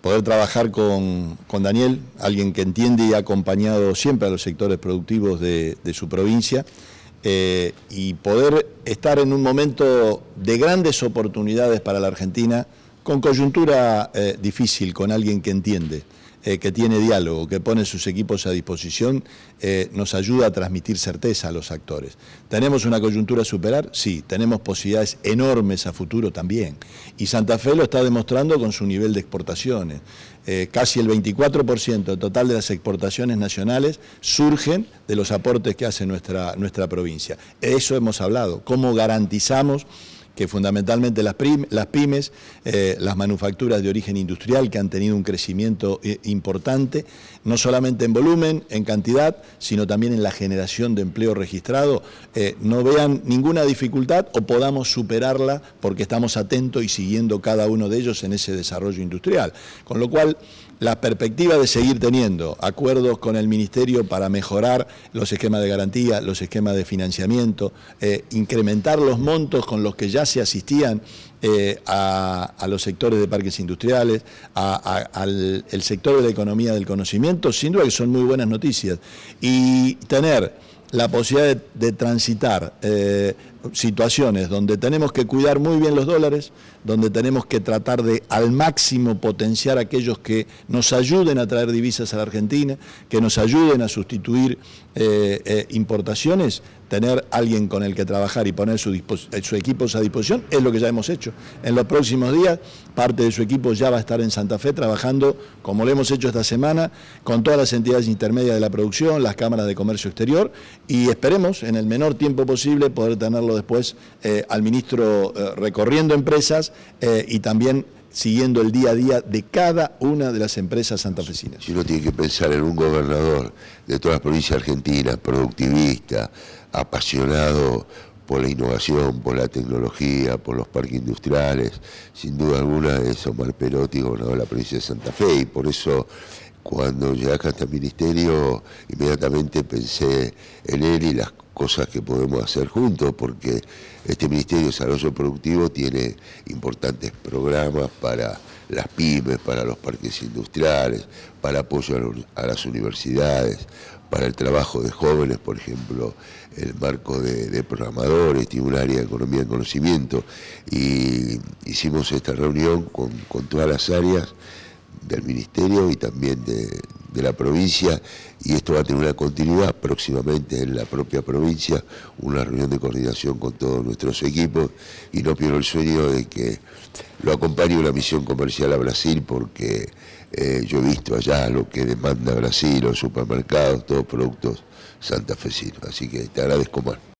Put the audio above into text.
poder trabajar con, Daniel, alguien que entiende y ha acompañado siempre a los sectores productivos de, su provincia, eh, y poder estar en un momento de grandes oportunidades para la Argentina, con coyuntura eh, difícil, con alguien que entiende. Eh, que tiene diálogo, que pone sus equipos a disposición, eh, nos ayuda a transmitir certeza a los actores. ¿Tenemos una coyuntura a superar? Sí. ¿Tenemos posibilidades enormes a futuro? También. Y Santa Fe lo está demostrando con su nivel de exportaciones. Eh, casi el 24% total de las exportaciones nacionales surgen de los aportes que hace nuestra, nuestra provincia. Eso hemos hablado. ¿Cómo garantizamos que fundamentalmente las, pymes, eh, las manufacturas de origen industrial que han tenido un crecimiento eh, importante, no solamente en volumen, en cantidad, sino también en la generación de empleo registrado, eh, no vean ninguna dificultad o podamos superarla porque estamos atentos y siguiendo cada uno de ellos en ese desarrollo industrial. Con lo cual, la perspectiva de seguir teniendo acuerdos con el Ministerio para mejorar los esquemas de garantía, los esquemas de financiamiento, eh, incrementar los montos con los que ya se asistían eh, a, los sectores de parques industriales, al sector de la economía del conocimiento, sin duda que son muy buenas noticias. Y tener la posibilidad de, transitar eh, situaciones donde tenemos que cuidar muy bien los dólares, donde tenemos que tratar de al máximo potenciar aquellos que nos ayuden a traer divisas a la Argentina, que nos ayuden a sustituir eh, eh, importaciones, tener alguien con el que trabajar y poner sus su equipos a disposición, es lo que ya hemos hecho. En los próximos días, parte de su equipo ya va a estar en Santa Fe trabajando, como lo hemos hecho esta semana, con todas las entidades intermedias de la producción, las cámaras de comercio exterior, y esperemos en el menor tiempo posible poder tenerlo después eh, al ministro recorriendo empresas y también siguiendo el día a día de cada una de las empresas santafesinas. Si uno tiene que pensar en un gobernador de todas las provincias argentinas, productivista, apasionado por la innovación, por la tecnología, por los parques industriales, sin duda alguna es Omar Perotti, gobernador de la provincia de Santa Fe, y por eso cuando acá hasta el ministerio, inmediatamente pensé en él y las cosas que podemos hacer juntos, porque este Ministerio de Desarrollo Productivo tiene importantes programas para las pymes, para los parques industriales, para apoyo a las universidades, para el trabajo de jóvenes, por ejemplo, el marco de, programadores, tiene un área de economía y conocimiento, y hicimos esta reunión con todas las áreas del Ministerio y también de, la provincia y esto va a tener una continuidad próximamente en la propia provincia, una reunión de coordinación con todos nuestros equipos y no pierdo el sueño de que lo acompañe una misión comercial a Brasil porque eh, yo he visto allá lo que demanda Brasil, los supermercados, todos productos santafesinos. Así que te agradezco más.